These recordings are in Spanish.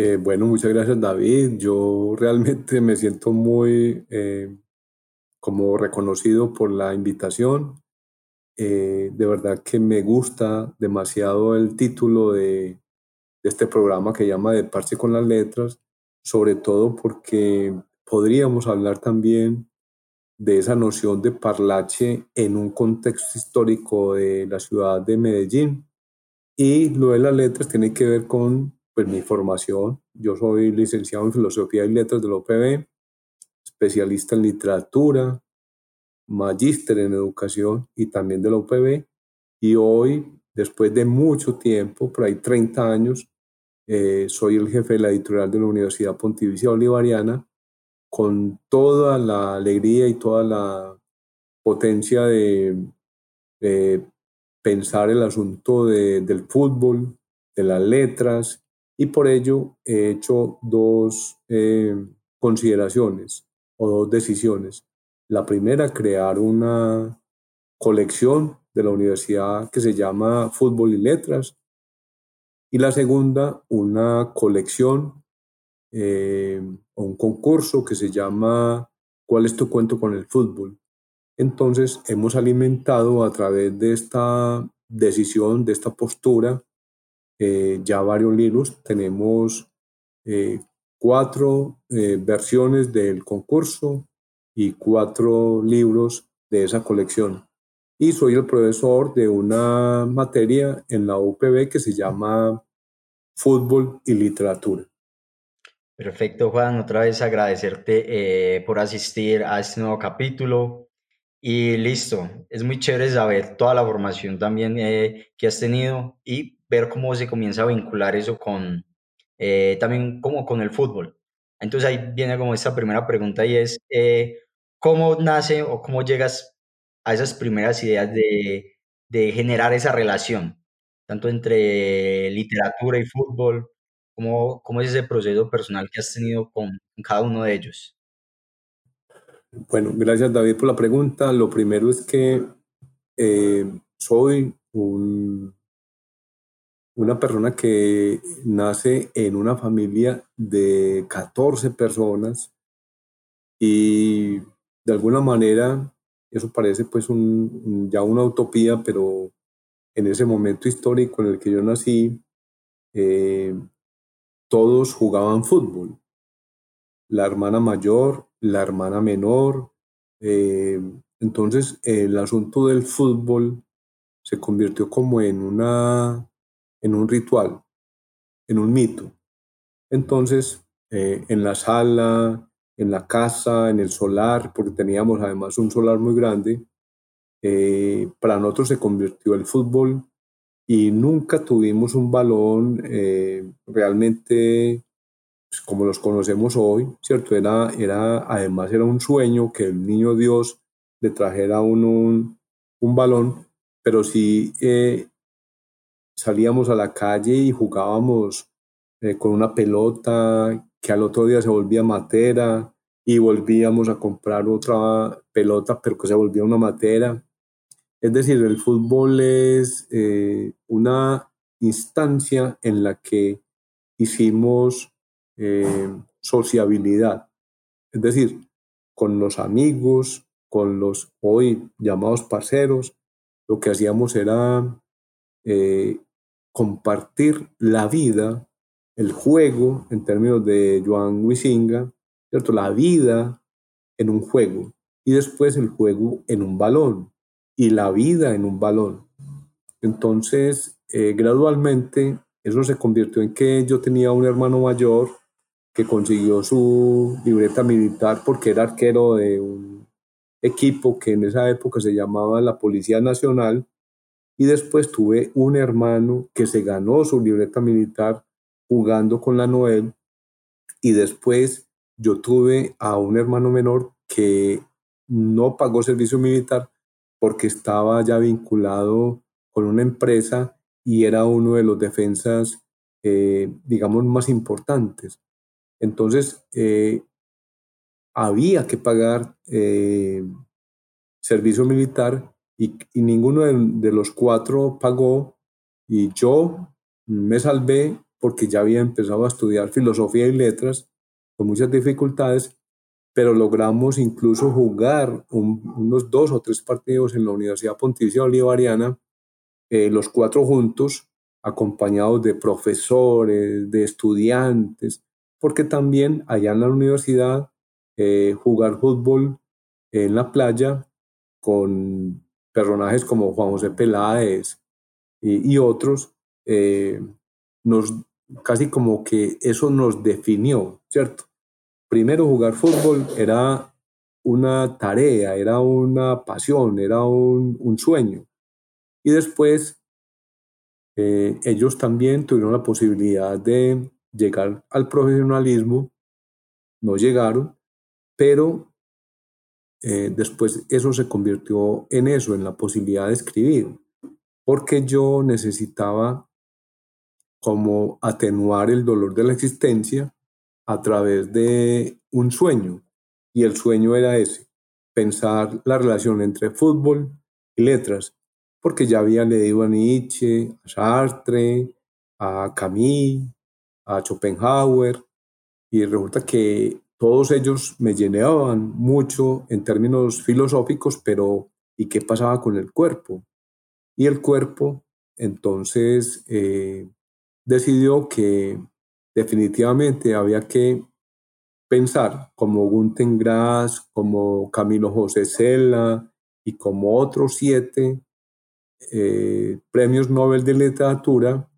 Eh, bueno, muchas gracias David. Yo realmente me siento muy eh, como reconocido por la invitación. Eh, de verdad que me gusta demasiado el título de, de, este programa que llama De Parche con las Letras, sobre todo porque podríamos hablar también de esa noción de parlache en un contexto histórico de la ciudad de Medellín. Y lo de las letras tiene que ver con pues, mi formación. Yo soy licenciado en Filosofía y Letras de la UPB, especialista en literatura, magíster en educación y también de la UPB. Y hoy, después de mucho tiempo, por ahí 30 años, eh, soy el jefe de la editorial de la Universidad Pontificia Bolivariana, con toda la alegría y toda la potencia de, de pensar el asunto de, del fútbol, de las letras y por ello he hecho dos eh, consideraciones o dos decisiones. La primera, crear una colección de la universidad que se llama Fútbol y Letras. Y la segunda, una colección eh, o un concurso que se llama ¿Cuál es tu cuento con el fútbol? Entonces hemos alimentado a través de esta decisión, de esta postura, eh, ya varios libros. Tenemos eh, cuatro eh, versiones del concurso y cuatro libros de esa colección. Y soy el profesor de una materia en la UPB que se llama Fútbol y Literatura. Perfecto, Juan. Otra vez agradecerte por asistir a este nuevo capítulo. Y listo, es muy chévere saber toda la formación también que has tenido y ver cómo se comienza a vincular eso con, eh, también como con el fútbol. Entonces ahí viene como esta primera pregunta y es, eh, ¿cómo nace o cómo llegas a esas primeras ideas de, de generar esa relación, tanto entre literatura y fútbol? ¿Cómo, ¿Cómo, es ese proceso personal que has tenido con, cada uno de ellos? Bueno, gracias David por la pregunta. Lo primero es que eh, soy un una persona que nace en una familia de 14 personas y de alguna manera eso parece pues un, ya una utopía, pero en ese momento histórico en el que yo nací, eh, todos jugaban fútbol. La hermana mayor, la hermana menor. Eh, entonces el asunto del fútbol se convirtió como en una en un ritual, en un mito. Entonces, eh, en la sala, en la casa, en el solar, porque teníamos además un solar muy grande, eh, para nosotros se convirtió el fútbol y nunca tuvimos un balón realmente pues, como los conocemos hoy, ¿cierto? Era, era, además era un sueño que el niño Dios le trajera uno un, un balón, pero sí salíamos a la calle y jugábamos eh, con una pelota que al otro día se volvía matera y volvíamos a comprar otra pelota, pero que se volvía una matera. Es decir, el fútbol es eh, una instancia en la que hicimos eh, sociabilidad. Es decir, con los amigos, con los hoy llamados parceros, lo que hacíamos era compartir la vida, el juego, en términos de Joan Wisinga, ¿cierto? La vida en un juego y después el juego en un balón y la vida en un balón. Entonces, eh, gradualmente, eso se convirtió en que yo tenía un hermano mayor que consiguió su libreta militar porque era arquero de un equipo que en esa época se llamaba la Policía Nacional y después tuve un hermano que se ganó su libreta militar jugando con la Noel. Y después yo tuve a un hermano menor que no pagó servicio militar porque estaba ya vinculado con una empresa y era uno de los defensas, eh, digamos, más importantes. Entonces, eh, había que pagar eh, servicio militar y, ninguno de, los cuatro pagó y yo me salvé porque ya había empezado a estudiar filosofía y letras con muchas dificultades, pero logramos incluso jugar unos dos o tres partidos en la Universidad Pontificia Bolivariana, eh, los cuatro juntos, acompañados de profesores, de estudiantes, porque también allá en la universidad eh, jugar fútbol en la playa con personajes como Juan José Peláez y, otros, eh, nos, casi como que eso nos definió, ¿cierto? Primero jugar fútbol era una tarea, era una pasión, era un, un sueño. Y después eh, ellos también tuvieron la posibilidad de llegar al profesionalismo, no llegaron, pero eh, después eso se convirtió en eso, en la posibilidad de escribir, porque yo necesitaba como atenuar el dolor de la existencia a través de un sueño, y el sueño era ese, pensar la relación entre fútbol y letras, porque ya había leído a Nietzsche, a Sartre, a Camus, a Schopenhauer, y resulta que todos ellos me llenaban mucho en términos filosóficos, pero ¿y qué pasaba con el cuerpo? Y el cuerpo entonces eh, decidió que definitivamente había que pensar como Gunther Grass, como Camilo José Cela y como otros siete eh, premios Nobel de literatura,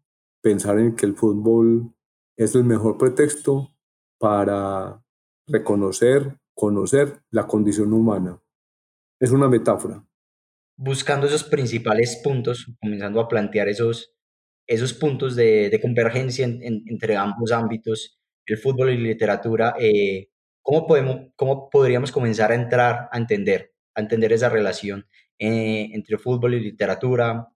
pensar en que el fútbol es el mejor pretexto para reconocer, conocer la condición humana. Es una metáfora. Buscando esos principales puntos, comenzando a plantear esos, esos puntos de, convergencia entre ambos ámbitos, el fútbol y la literatura, eh, ¿cómo, podemos, ¿cómo podríamos comenzar a entrar a entender, a entender esa relación eh, entre fútbol y literatura?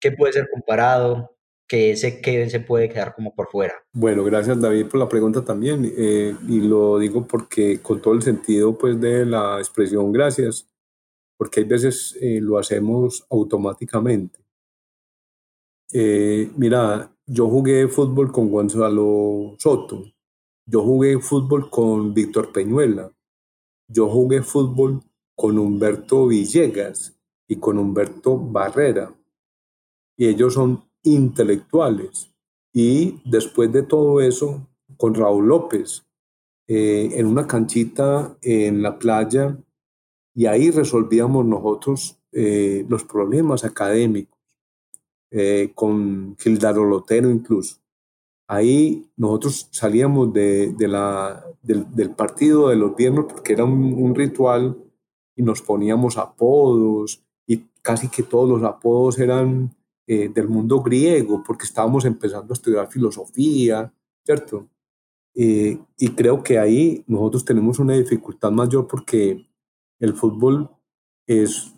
¿Qué puede ser comparado? Que ese que se puede quedar como por fuera. Bueno, gracias David por la pregunta también eh, y lo digo porque con todo el sentido pues de la expresión gracias, porque hay veces eh, lo hacemos automáticamente. Eh, mira, yo jugué fútbol con Gonzalo Soto, yo jugué fútbol con Víctor Peñuela, yo jugué fútbol con Humberto Villegas y con Humberto Barrera. Y ellos son intelectuales. Y después de todo eso, con Raúl López, eh, en una canchita en la playa, y ahí resolvíamos nosotros eh, los problemas académicos, eh, con Gildardo Lotero incluso. Ahí nosotros salíamos de, de la, del, partido de los viernes porque era un ritual y nos poníamos apodos y casi que todos los apodos eran eh, del mundo griego, porque estábamos empezando a estudiar filosofía, ¿cierto? Eh, y creo que ahí nosotros tenemos una dificultad mayor porque el fútbol es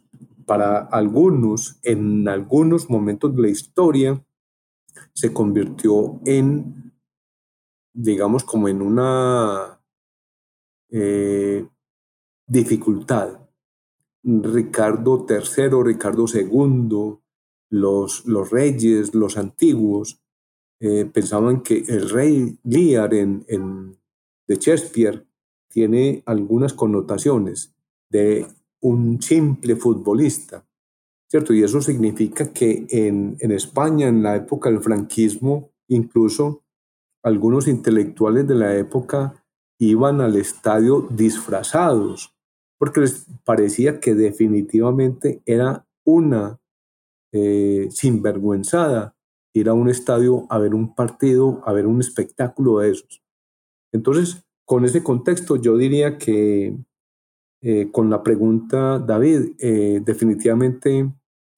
para algunos, en algunos momentos de la historia, se convirtió en, digamos, como en una eh, dificultad. Ricardo III, Ricardo II, los, los reyes, los antiguos, eh, pensaban que el rey Lear en, en, de Shakespeare tiene algunas connotaciones de un simple futbolista, ¿cierto? Y eso significa que en, en España, en la época del franquismo, incluso algunos intelectuales de la época iban al estadio disfrazados, porque les parecía que definitivamente era una eh, sinvergüenzada ir a un estadio a ver un partido, a ver un espectáculo de esos. Entonces, con ese contexto, yo diría que eh, con la pregunta, David, eh, definitivamente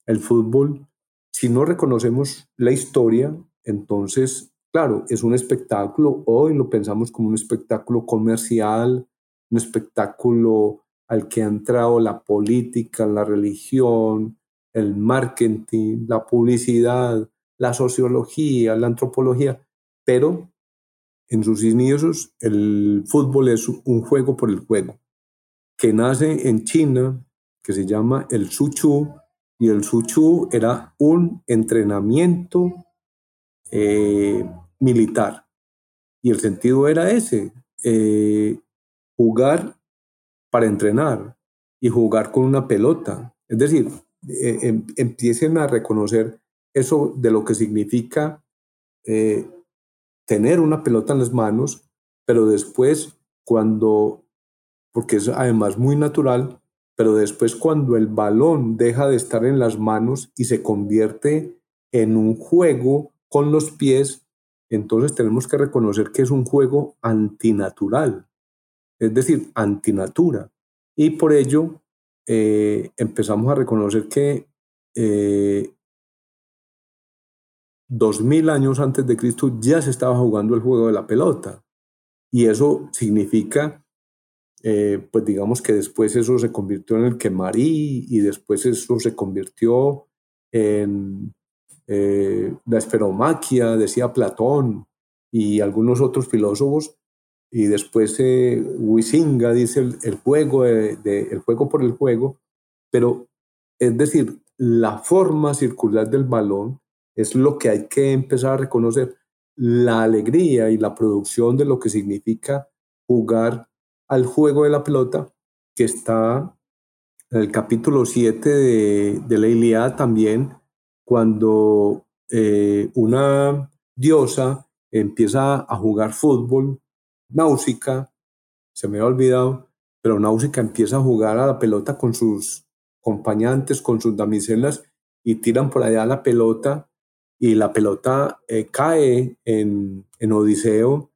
el fútbol, si no reconocemos la historia, entonces, claro, es un espectáculo, hoy lo pensamos como un espectáculo comercial, un espectáculo al que ha entrado la política, la religión, el marketing, la publicidad, la sociología, la antropología, pero en sus inicios el fútbol es un juego por el juego, que nace en China, que se llama el Suchu, y el Suchu era un entrenamiento eh, militar. Y el sentido era ese, eh, jugar para entrenar y jugar con una pelota. Es decir, eh, em, empiecen a reconocer eso de lo que significa eh, tener una pelota en las manos, pero después cuando, porque es además muy natural, pero después cuando el balón deja de estar en las manos y se convierte en un juego con los pies, entonces tenemos que reconocer que es un juego antinatural, es decir, antinatura. Y por ello eh, empezamos a reconocer que eh, dos mil años antes de Cristo ya se estaba jugando el juego de la pelota. Y eso significa, eh, pues digamos que después eso se convirtió en el quemarí y después eso se convirtió en eh, la esperomaquia, decía Platón y algunos otros filósofos. Y después eh, Huizinga dice el, juego, el juego por el juego. Pero es decir, la forma circular del balón es lo que hay que empezar a reconocer, la alegría y la producción de lo que significa jugar al juego de la pelota, que está en el capítulo 7 de, la Iliada también, cuando eh, una diosa empieza a jugar fútbol, Náusica, se me ha olvidado, pero Náusica empieza a jugar a la pelota con sus acompañantes, con sus damiselas, y tiran por allá la pelota y la pelota eh, cae en, en, Odiseo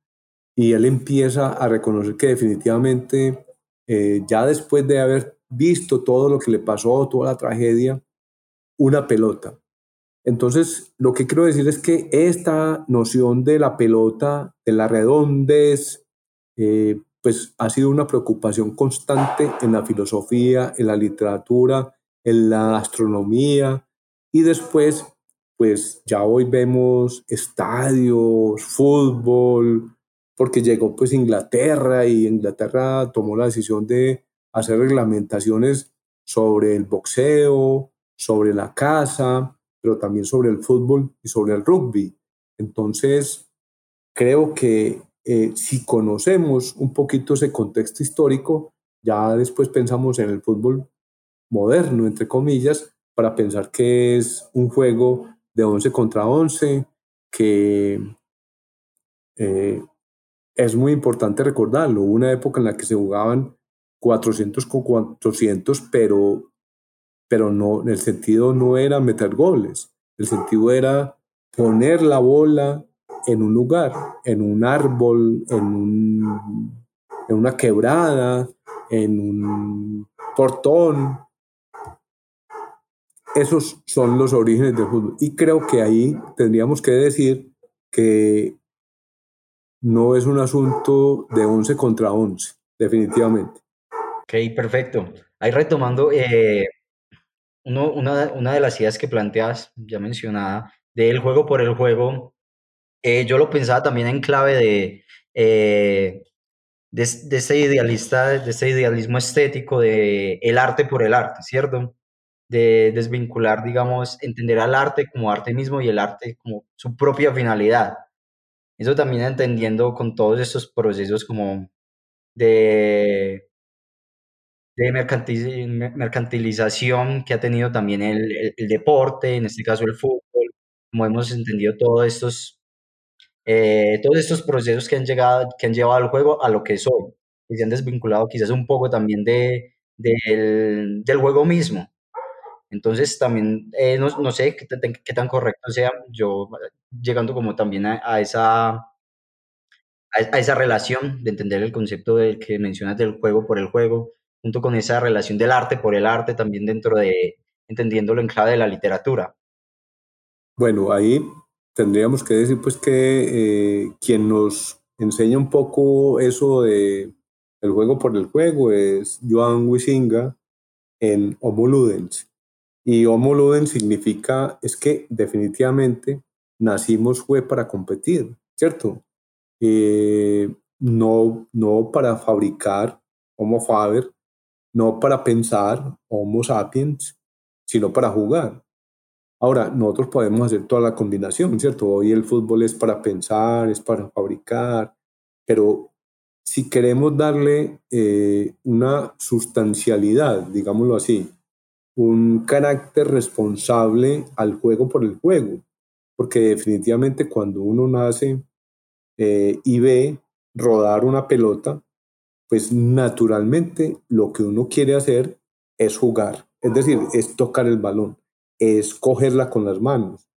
y él empieza a reconocer que definitivamente eh, ya después de haber visto todo lo que le pasó, toda la tragedia, una pelota. Entonces, lo que quiero decir es que esta noción de la pelota, de la redondez, eh, pues ha sido una preocupación constante en la filosofía, en la literatura, en la astronomía y después pues ya hoy vemos estadios, fútbol, porque llegó pues Inglaterra y Inglaterra tomó la decisión de hacer reglamentaciones sobre el boxeo, sobre la caza, pero también sobre el fútbol y sobre el rugby. Entonces, creo que eh, si conocemos un poquito ese contexto histórico, ya después pensamos en el fútbol moderno, entre comillas, para pensar que es un juego de 11 contra 11, que eh, es muy importante recordarlo. Una época en la que se jugaban 400 con 400, pero, pero no, el sentido no era meter goles, el sentido era poner la bola en un lugar, en un árbol, en, un, una quebrada, en un portón, esos son los orígenes del fútbol. Y creo que ahí tendríamos que decir que no es un asunto de 11 contra 11, definitivamente. Ok, perfecto. Ahí retomando eh, una, de las ideas que planteas, ya mencionada, del juego por el juego, eh, yo lo pensaba también en clave de, eh, de, de, este idealista, de este idealismo estético de el arte por el arte, ¿cierto? de desvincular, digamos, entender al arte como arte mismo y el arte como su propia finalidad. Eso también entendiendo con todos estos procesos como de, de mercantilización que ha tenido también el, el, deporte, en este caso el fútbol, como hemos entendido todos estos, eh, todos estos procesos que han, llegado, que han llevado al juego a lo que es hoy, y se han desvinculado quizás un poco también de, del, del juego mismo. Entonces también, eh, no, no, sé qué, qué, tan correcto sea, yo llegando como también a, esa, a, esa relación de entender el concepto del que mencionas del juego por el juego, junto con esa relación del arte por el arte, también dentro de entendiéndolo en clave de la literatura. Bueno, ahí tendríamos que decir pues que eh, quien nos enseña un poco eso de el juego por el juego es Joan Huizinga en Homo Ludens. Y Homo Ludens significa, es que definitivamente nacimos fue para competir, ¿cierto? Eh, no, no para fabricar Homo Faber, no para pensar Homo sapiens, sino para jugar. Ahora, nosotros podemos hacer toda la combinación, ¿cierto? Hoy el fútbol es para pensar, es para fabricar, pero si queremos darle eh, una sustancialidad, digámoslo así, un carácter responsable al juego por el juego, porque definitivamente cuando uno nace eh, y ve rodar una pelota, pues naturalmente lo que uno quiere hacer es jugar, es decir, es tocar el balón, es cogerla con las manos.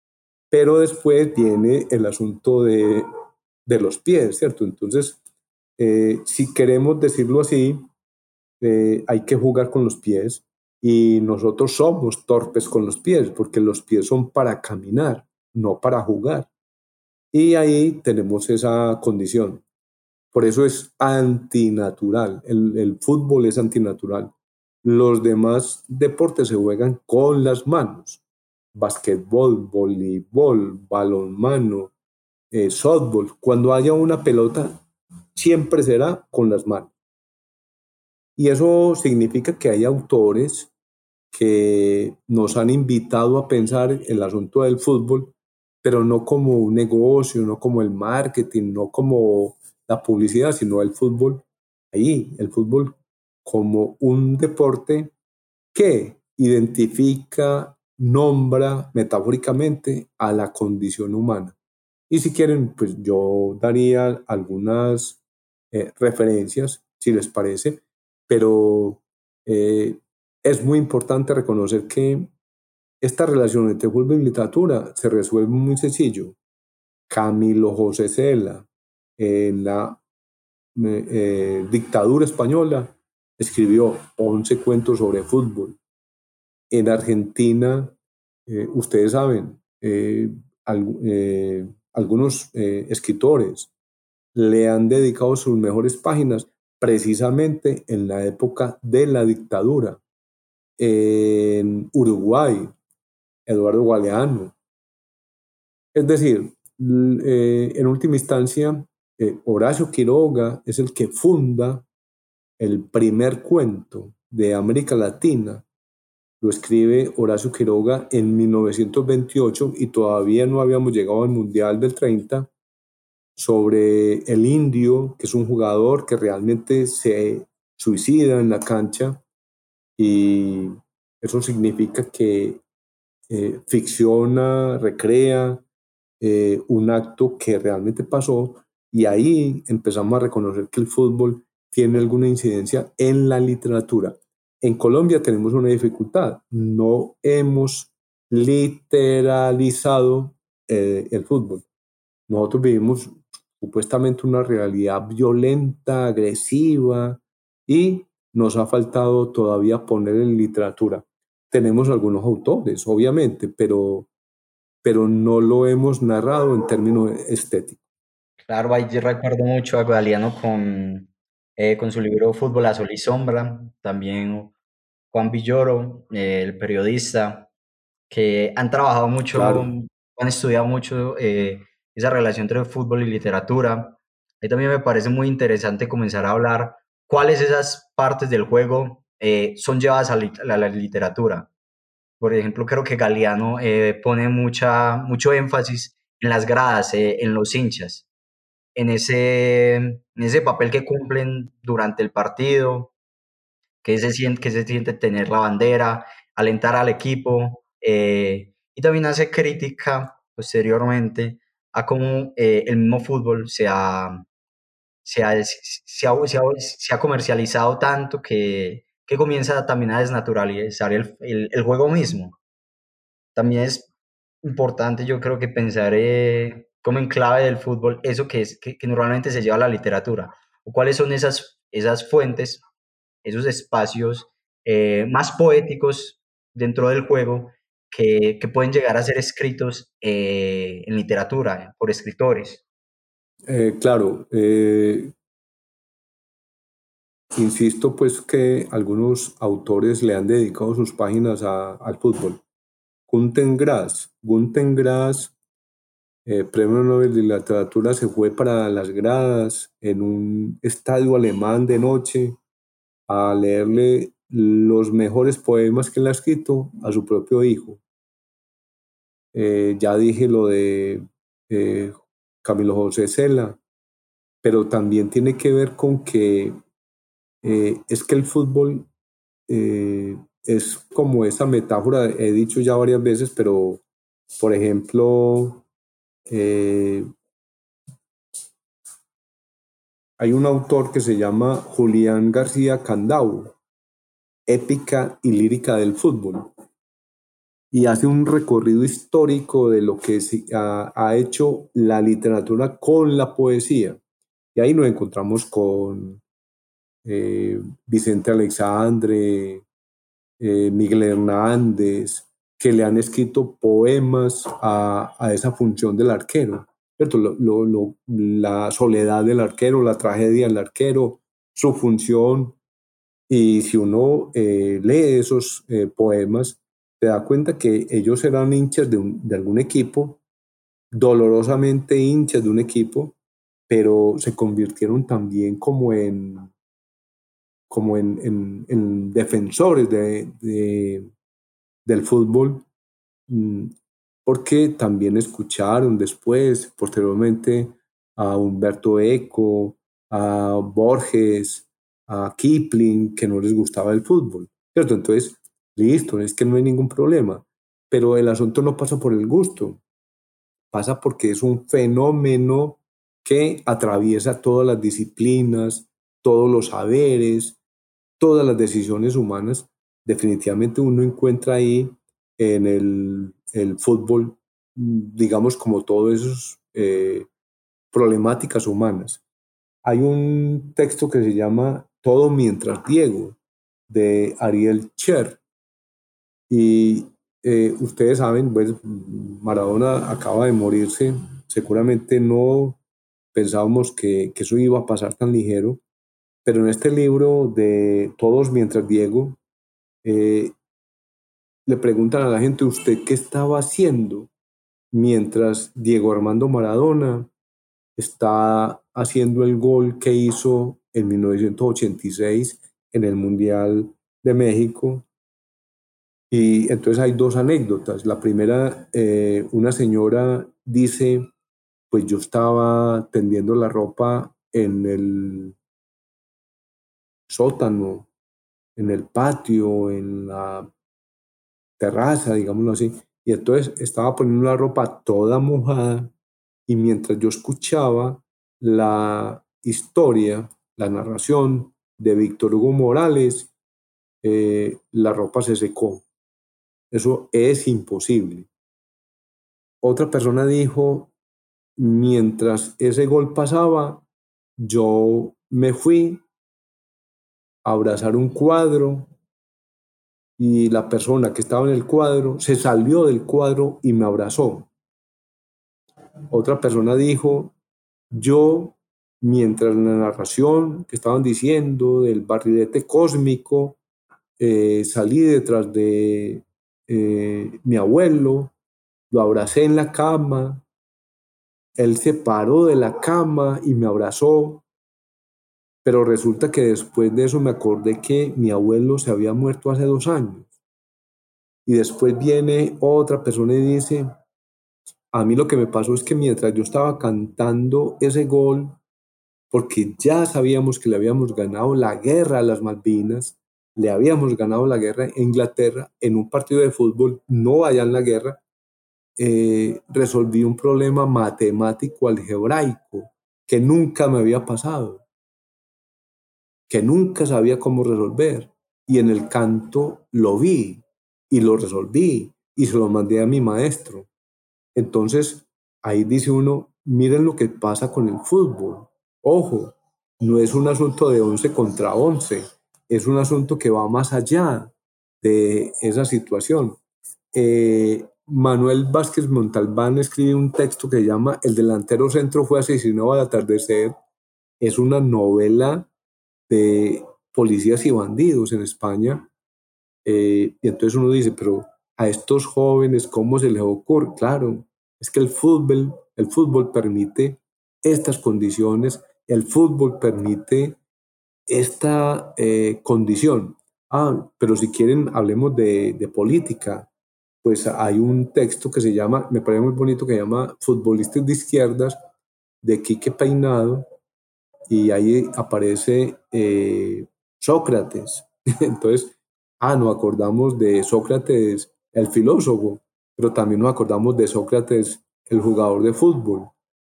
Pero después viene el asunto de, de los pies, ¿cierto? Entonces, eh, si queremos decirlo así, eh, hay que jugar con los pies y nosotros somos torpes con los pies porque los pies son para caminar, no para jugar. Y ahí tenemos esa condición. Por eso es antinatural. El, el fútbol es antinatural. Los demás deportes se juegan con las manos. Basquetbol, voleibol, balonmano, eh, softball. Cuando haya una pelota, siempre será con las manos. Y eso significa que hay autores que nos han invitado a pensar el asunto del fútbol, pero no como un negocio, no como el marketing, no como la publicidad, sino el fútbol ahí, el fútbol como un deporte que identifica, nombra metafóricamente a la condición humana. Y si quieren, pues yo daría algunas eh, referencias, si les parece, pero eh, es muy importante reconocer que esta relación entre fútbol y literatura se resuelve muy sencillo. Camilo José Cela, en la eh, dictadura española, escribió 11 cuentos sobre fútbol. En Argentina, eh, ustedes saben, eh, algunos escritores le han dedicado sus mejores páginas precisamente en la época de la dictadura. En Uruguay, Eduardo Galeano. Es decir, en última instancia, eh, Horacio Quiroga es el que funda el primer cuento de América Latina. Lo escribe Horacio Quiroga en 1928 y todavía no habíamos llegado al Mundial del 30 sobre el indio, que es un jugador que realmente se suicida en la cancha y eso significa que eh, ficciona, recrea eh, un acto que realmente pasó y ahí empezamos a reconocer que el fútbol tiene alguna incidencia en la literatura. En Colombia tenemos una dificultad, no hemos literalizado eh, el fútbol. Nosotros vivimos supuestamente una realidad violenta, agresiva, y nos ha faltado todavía poner en literatura. Tenemos algunos autores, obviamente, pero, pero no lo hemos narrado en términos estéticos. Claro, ahí recuerdo mucho a Galeano con, eh, con su libro Fútbol a Sol y Sombra, también Juan Villoro, eh, el periodista, que han trabajado mucho, han estudiado mucho eh, esa relación entre fútbol y literatura. Ahí también me parece muy interesante comenzar a hablar cuáles esas partes del juego son llevadas a, la literatura. Por ejemplo, creo que Galeano pone mucha, mucho énfasis en las gradas, en los hinchas en ese, en ese papel que cumplen durante el partido, que se siente, que se siente tener la bandera, alentar al equipo, eh, y también hace crítica posteriormente a cómo eh, el mismo fútbol se ha, se ha, se ha, se ha, comercializado tanto que, que, comienza también a desnaturalizar el, el, el, juego mismo. También es importante, yo creo que pensar eh, como en clave del fútbol eso que, es, que, normalmente se lleva a la literatura? ¿O cuáles son esas, esas fuentes, esos espacios eh, más poéticos dentro del juego que, que pueden llegar a ser escritos eh, en literatura por escritores? Eh, claro, insisto pues que algunos autores le han dedicado sus páginas al fútbol. Gunten Grass. Gunten Grass eh, premio Nobel de Literatura se fue para las gradas en un estadio alemán de noche a leerle los mejores poemas que él ha escrito a su propio hijo. eh, ya dije lo de eh, Camilo José Cela, pero también tiene que ver con que eh, es que el fútbol es como esa metáfora, he dicho ya varias veces, pero por ejemplo, hay un autor que se llama Julián García Candau, Épica y Lírica del Fútbol, y hace un recorrido histórico de lo que ha, hecho la literatura con la poesía. Y ahí nos encontramos con eh, Vicente Alexandre, eh, Miguel Hernández, que le han escrito poemas a, a esa función del arquero. Lo, la soledad del arquero, la tragedia del arquero, su función. Y si uno eh, lee esos eh, poemas, te da cuenta que ellos eran hinchas de, de, algún equipo, dolorosamente hinchas de un equipo, pero se convirtieron también como en, como en, en, defensores de, de, del fútbol mm, porque también escucharon después, posteriormente, a Humberto Eco, a Borges, a Kipling, que no les gustaba el fútbol. Entonces, listo, es que no hay ningún problema, pero el asunto no pasa por el gusto, pasa porque es un fenómeno que atraviesa todas las disciplinas, todos los saberes, todas las decisiones humanas. Definitivamente uno encuentra ahí en el el fútbol, digamos, como todas esas eh, problemáticas humanas. Hay un texto que se llama Todo mientras Diego, de Ariel Cher. Y eh, ustedes saben, pues Maradona acaba de morirse, seguramente no pensábamos que, que, eso iba a pasar tan ligero, pero en este libro de Todos mientras Diego, eh, le preguntan a la gente, ¿usted qué estaba haciendo? Mientras Diego Armando Maradona está haciendo el gol que hizo en 1986 en el Mundial de México. Y entonces hay dos anécdotas. La primera, eh, una señora dice, pues yo estaba tendiendo la ropa en el sótano, en el patio, en la terraza, digámoslo así. Y entonces estaba poniendo la ropa toda mojada y mientras yo escuchaba la historia, la narración de Víctor Hugo Morales, eh, la ropa se secó. Eso es imposible. Otra persona dijo, mientras ese gol pasaba, yo me fui abrazar un cuadro y la persona que estaba en el cuadro se salió del cuadro y me abrazó. Otra persona dijo, yo, mientras la narración que estaban diciendo del barrilete cósmico, eh, salí detrás de eh, mi abuelo, lo abracé en la cama, él se paró de la cama y me abrazó, pero resulta que después de eso me acordé que mi abuelo se había muerto hace dos años. Y después viene otra persona y dice, a mí lo que me pasó es que mientras yo estaba cantando ese gol, porque ya sabíamos que le habíamos ganado la guerra a las Malvinas, le habíamos ganado la guerra a Inglaterra en un partido de fútbol, no allá en la guerra, eh, resolví un problema matemático algebraico que nunca me había pasado que nunca sabía cómo resolver. Y en el canto lo vi y lo resolví y se lo mandé a mi maestro. Entonces, ahí dice uno, miren lo que pasa con el fútbol. Ojo, no es un asunto de 11 contra 11, es un asunto que va más allá de esa situación. Eh, Manuel Vázquez Montalbán escribe un texto que llama El delantero centro fue asesinado al atardecer. Es una novela de policías y bandidos en España. Eh, y entonces uno dice, pero a estos jóvenes, ¿cómo se les ocurre? Claro, es que el fútbol, el fútbol permite estas condiciones, el fútbol permite esta eh, condición. Ah, pero si quieren, hablemos de, de política. pues hay un texto que se llama, me parece muy bonito, que se llama Futbolistas de Izquierdas, de Quique Peinado, y ahí aparece eh, Sócrates. Entonces, ah, nos acordamos de Sócrates, el filósofo, pero también nos acordamos de Sócrates, el jugador de fútbol,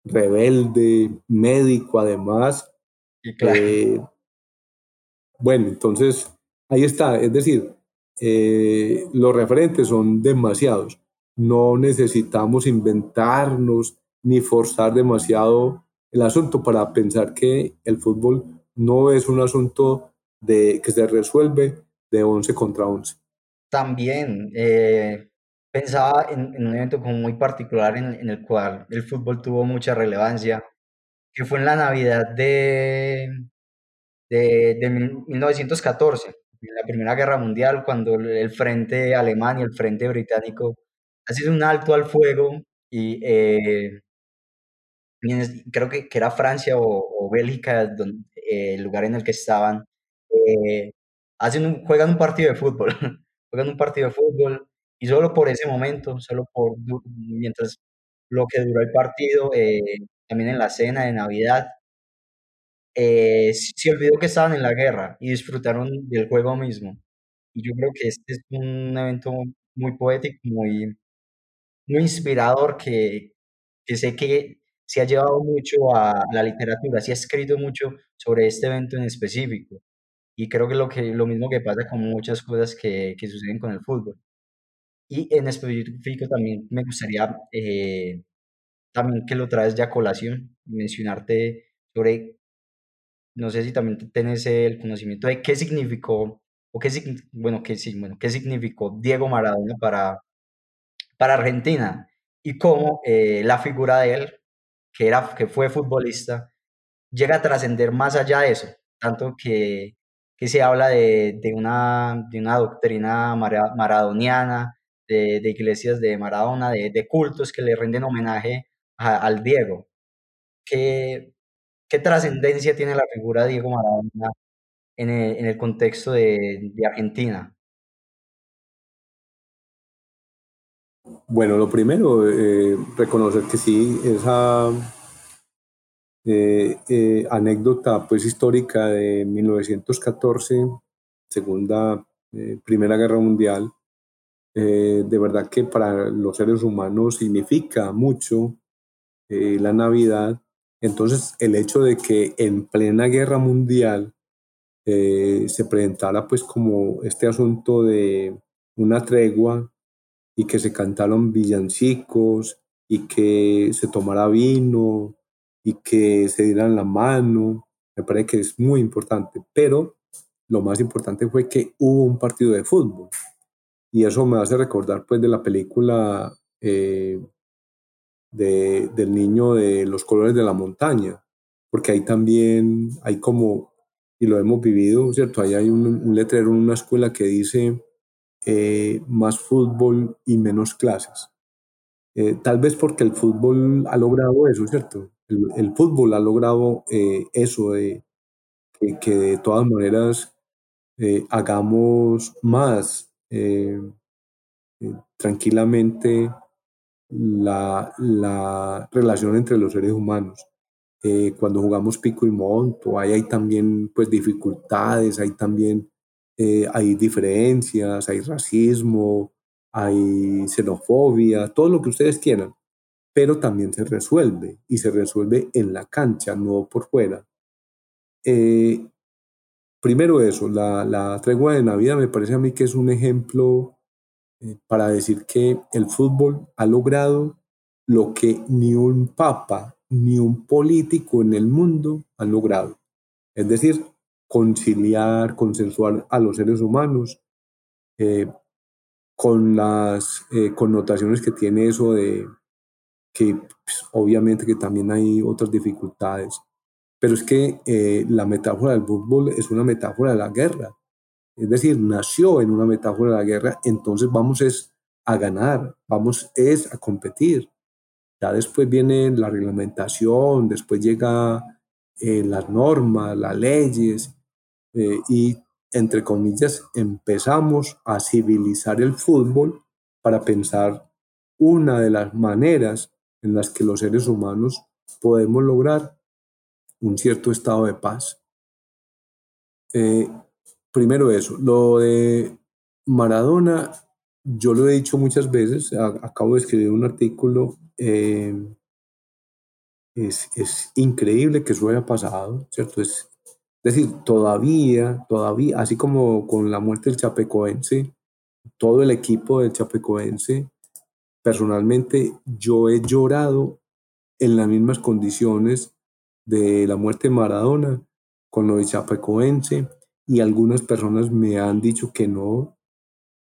rebelde, médico además. Eh, bueno, entonces ahí está, es decir, eh, los referentes son demasiados. No necesitamos inventarnos ni forzar demasiado el asunto para pensar que el fútbol no es un asunto de, que se resuelve de 11 contra 11. También eh, pensaba en, un evento como muy particular en, el cual el fútbol tuvo mucha relevancia, que fue en la Navidad de, de, de 1914, en la Primera Guerra Mundial, cuando el frente alemán y el frente británico hacen un alto al fuego y eh, creo que, que, era Francia o, Bélgica donde, eh, el lugar en el que estaban, eh, hacen un, juegan un partido de fútbol, juegan un partido de fútbol y solo por ese momento, solo por mientras lo que duró el partido, eh, también en la cena de Navidad, eh, se olvidó que estaban en la guerra y disfrutaron del juego mismo. Y yo creo que este es un evento muy poético, muy, muy inspirador, que, que sé que se ha llevado mucho a la literatura, se ha escrito mucho sobre este evento en específico. Y creo que lo, que, lo mismo que pasa con muchas cosas que, que suceden con el fútbol. Y en específico también me gustaría, eh, también que lo traes ya a colación, mencionarte sobre, no sé si también tenés el conocimiento de qué significó, o qué, bueno, qué, bueno, qué significó Diego Maradona para, para Argentina y cómo eh, la figura de él que, era, que fue futbolista, llega a trascender más allá de eso, tanto que, que se habla de, de, una, de una doctrina maradoniana, de, de, iglesias de Maradona, de, cultos que le rinden homenaje al Diego. ¿Qué, qué trascendencia tiene la figura de Diego Maradona en el, contexto de Argentina? Bueno, lo primero, eh, reconocer que sí, esa eh, eh, anécdota pues histórica de 1914, Segunda, Primera Guerra Mundial, de verdad que para los seres humanos significa mucho la Navidad. Entonces, el hecho de que en plena guerra mundial se presentara pues como este asunto de una tregua y que se cantaron villancicos y que se tomara vino y que se dieran la mano. Me parece que es muy importante, pero lo más importante fue que hubo un partido de fútbol y eso me hace recordar pues de la película eh, de, del niño de los colores de la montaña, porque ahí también hay como, y lo hemos vivido, ¿cierto? Ahí hay un, un letrero en una escuela que dice eh, más fútbol y menos clases. Eh, tal vez porque el fútbol ha logrado eso, ¿cierto? El, fútbol ha logrado eh, eso, de, que, de todas maneras hagamos más tranquilamente la, la, relación entre los seres humanos. cuando jugamos pico y monto, ahí hay también pues dificultades, hay también eh, hay diferencias, hay racismo, hay xenofobia, todo lo que ustedes quieran, pero también se resuelve y se resuelve en la cancha, no por fuera. Eh, primero eso, la, la, tregua de Navidad me parece a mí que es un ejemplo eh, para decir que el fútbol ha logrado lo que ni un papa ni un político en el mundo han logrado. Es decir, conciliar, consensuar a los seres humanos, eh, con las eh, connotaciones que tiene eso de que pues, obviamente que también hay otras dificultades, pero es que eh, la metáfora del fútbol es una metáfora de la guerra, es decir, nació en una metáfora de la guerra, entonces vamos es a ganar, vamos es a competir. Ya después viene la reglamentación, después llega las normas, las leyes, eh, y, entre comillas, empezamos a civilizar el fútbol para pensar una de las maneras en las que los seres humanos podemos lograr un cierto estado de paz. Eh, primero eso, lo de Maradona, yo lo he dicho muchas veces, acabo de escribir un artículo, eh, es, es, increíble que eso haya pasado, ¿cierto? Es, decir, todavía, todavía, así como con la muerte del Chapecoense, todo el equipo del Chapecoense, personalmente yo he llorado en las mismas condiciones de la muerte de Maradona con lo de Chapecoense y algunas personas me han dicho que no,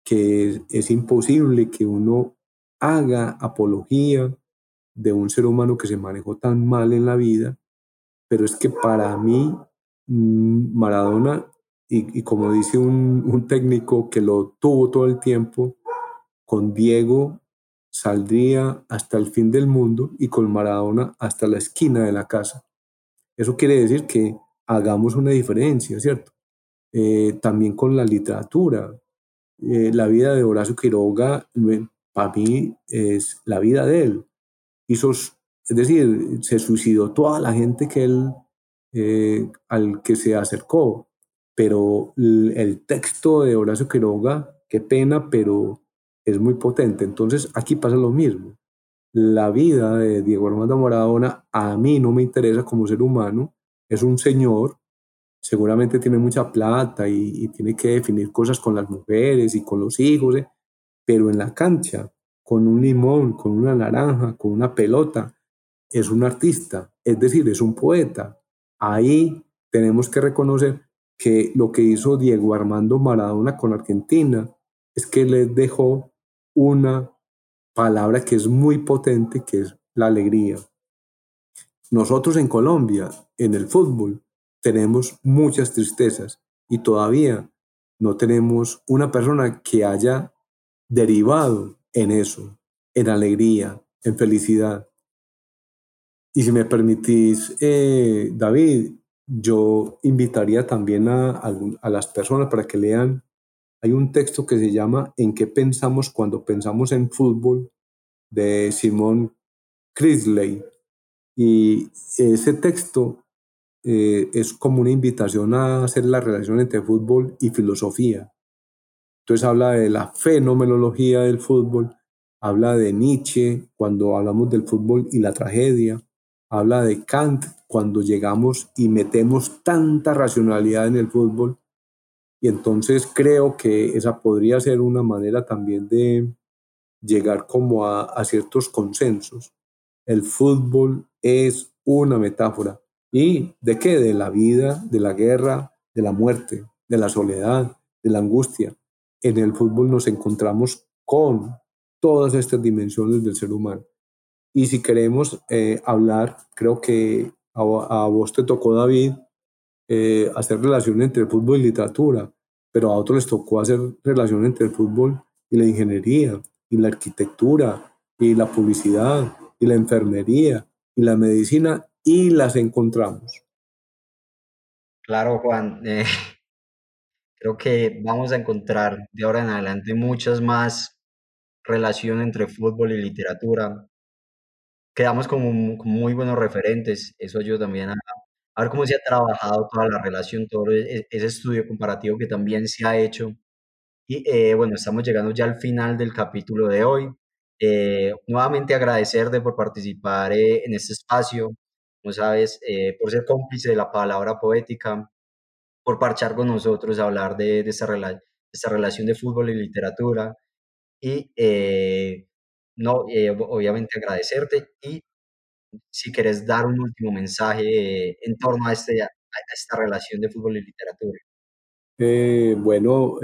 que es, imposible que uno haga apología de un ser humano que se manejó tan mal en la vida, pero es que para mí Maradona, y, como dice un, un, técnico que lo tuvo todo el tiempo, con Diego saldría hasta el fin del mundo y con Maradona hasta la esquina de la casa. Eso quiere decir que hagamos una diferencia, ¿cierto? Eh, también con la literatura. Eh, la vida de Horacio Quiroga, para mí, es la vida de él. Hizo, es decir, se suicidó toda la gente que él, eh, al que se acercó, pero el, texto de Horacio Quiroga, qué pena, pero es muy potente. Entonces, aquí pasa lo mismo. La vida de Diego Armando Maradona a mí no me interesa como ser humano. Es un señor seguramente tiene mucha plata y, tiene que definir cosas con las mujeres y con los hijos, ¿eh? pero en la cancha, con un limón, con una naranja, con una pelota, es un artista, es decir, es un poeta. Ahí tenemos que reconocer que lo que hizo Diego Armando Maradona con Argentina es que le dejó una palabra que es muy potente, que es la alegría. Nosotros en Colombia, en el fútbol, tenemos muchas tristezas y todavía no tenemos una persona que haya derivado en eso, en alegría, en felicidad. Y si me permitís, eh, David, yo invitaría también a, a, las personas para que lean. Hay un texto que se llama ¿En qué pensamos cuando pensamos en fútbol? de Simón Crisley. Y ese texto eh, es como una invitación a hacer la relación entre fútbol y filosofía. Entonces habla de la fenomenología del fútbol, habla de Nietzsche cuando hablamos del fútbol y la tragedia, habla de Kant cuando llegamos y metemos tanta racionalidad en el fútbol. Y entonces creo que esa podría ser una manera también de llegar como a, a ciertos consensos. El fútbol es una metáfora ¿Y de qué? De la vida, de la guerra, de la muerte, de la soledad, de la angustia. En el fútbol nos encontramos con todas estas dimensiones del ser humano. Y si queremos eh, hablar, creo que a, vos te tocó, David, eh, hacer relación entre fútbol y literatura, pero a otros les tocó hacer relación entre fútbol y la ingeniería, y la arquitectura, y la publicidad, y la enfermería, y la medicina, y las encontramos. Claro, Juan. Eh, creo que vamos a encontrar de ahora en adelante muchas más relaciones entre fútbol y literatura. Quedamos como, muy buenos referentes. Eso ayuda también a, a, ver cómo se ha trabajado toda la relación, todo e, ese estudio comparativo que también se ha hecho. Y eh, bueno, estamos llegando ya al final del capítulo de hoy. Eh, nuevamente agradecerte por participar en este espacio, como sabes, eh, por ser cómplice de la palabra poética, por parchar con nosotros, hablar de, de, esta, relación de fútbol y literatura. Y eh, no, eh, obviamente agradecerte y si quieres dar un último mensaje en torno a, este, esta relación de fútbol y literatura. bueno,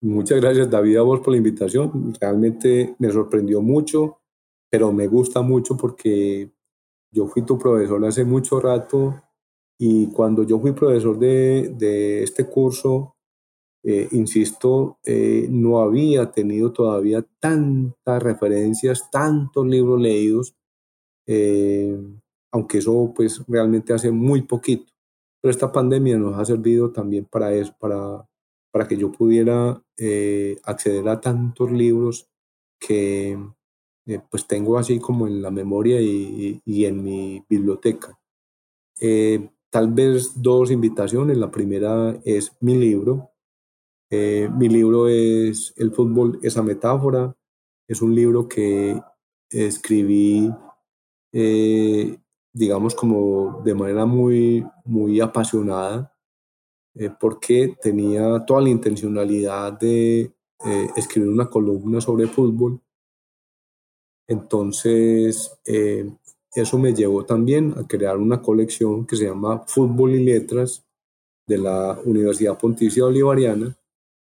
muchas gracias David a vos por la invitación. Realmente me sorprendió mucho, pero me gusta mucho porque yo fui tu profesor hace mucho rato y cuando yo fui profesor de, de este curso, eh, insisto, eh, no había tenido todavía tantas referencias, tantos libros leídos, eh, aunque eso pues realmente hace muy poquito. Pero esta pandemia nos ha servido también para eso, para, para que yo pudiera acceder a tantos libros que eh, pues tengo así como en la memoria y, en mi biblioteca. Eh, tal vez dos invitaciones. La primera es mi libro. Eh, mi libro es El fútbol, esa metáfora. Es un libro que escribí, digamos, como de manera muy, muy apasionada, porque tenía toda la intencionalidad de escribir una columna sobre fútbol entonces, eh, eso me llevó también a crear una colección que se llama Fútbol y Letras de la Universidad Pontificia Bolivariana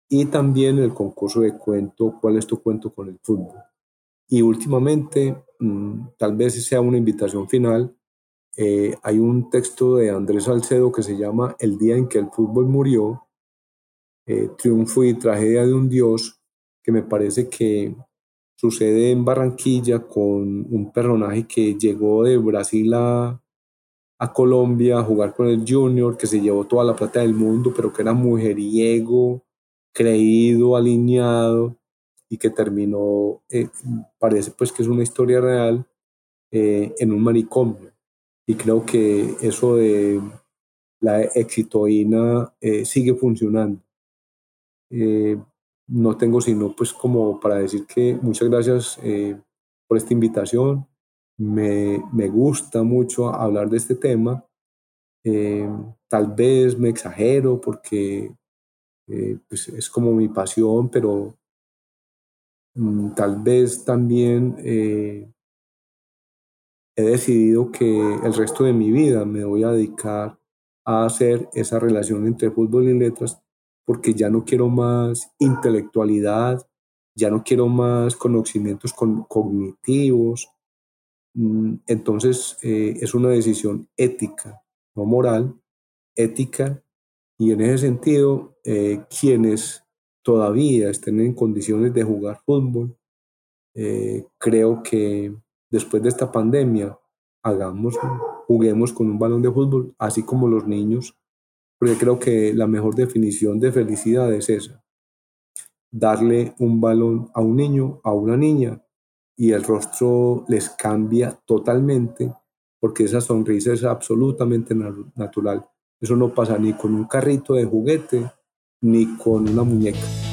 y también el concurso de cuento ¿Cuál es tu cuento con el fútbol? Y últimamente, mm, tal vez sea una invitación final, eh, hay un texto de Andrés Salcedo que se llama El día en que el fútbol murió, eh, Triunfo y tragedia de un dios, que me parece que Sucede en Barranquilla con un personaje que llegó de Brasil a, Colombia a jugar con el Junior, que se llevó toda la plata del mundo, pero que era mujeriego, creído, alineado y que terminó, eh, parece pues que es una historia real, eh, en un manicomio. Y creo que eso de la exitoína eh, sigue funcionando no tengo sino pues como para decir que muchas gracias eh, por esta invitación. Me, gusta mucho hablar de este tema. Eh, tal vez me exagero porque eh, pues es como mi pasión, pero mm, tal vez también he decidido que el resto de mi vida me voy a dedicar a hacer esa relación entre fútbol y letras porque ya no quiero más intelectualidad, ya no quiero más conocimientos cognitivos. Mm, entonces eh, es una decisión ética, no moral, ética, y en ese sentido, eh, quienes todavía estén en condiciones de jugar fútbol, eh, creo que después de esta pandemia, hagamos, juguemos con un balón de fútbol, así como los niños porque creo que la mejor definición de felicidad es esa. Darle un balón a un niño, a una niña, y el rostro les cambia totalmente porque esa sonrisa es absolutamente natural. Eso no pasa ni con un carrito de juguete ni con una muñeca.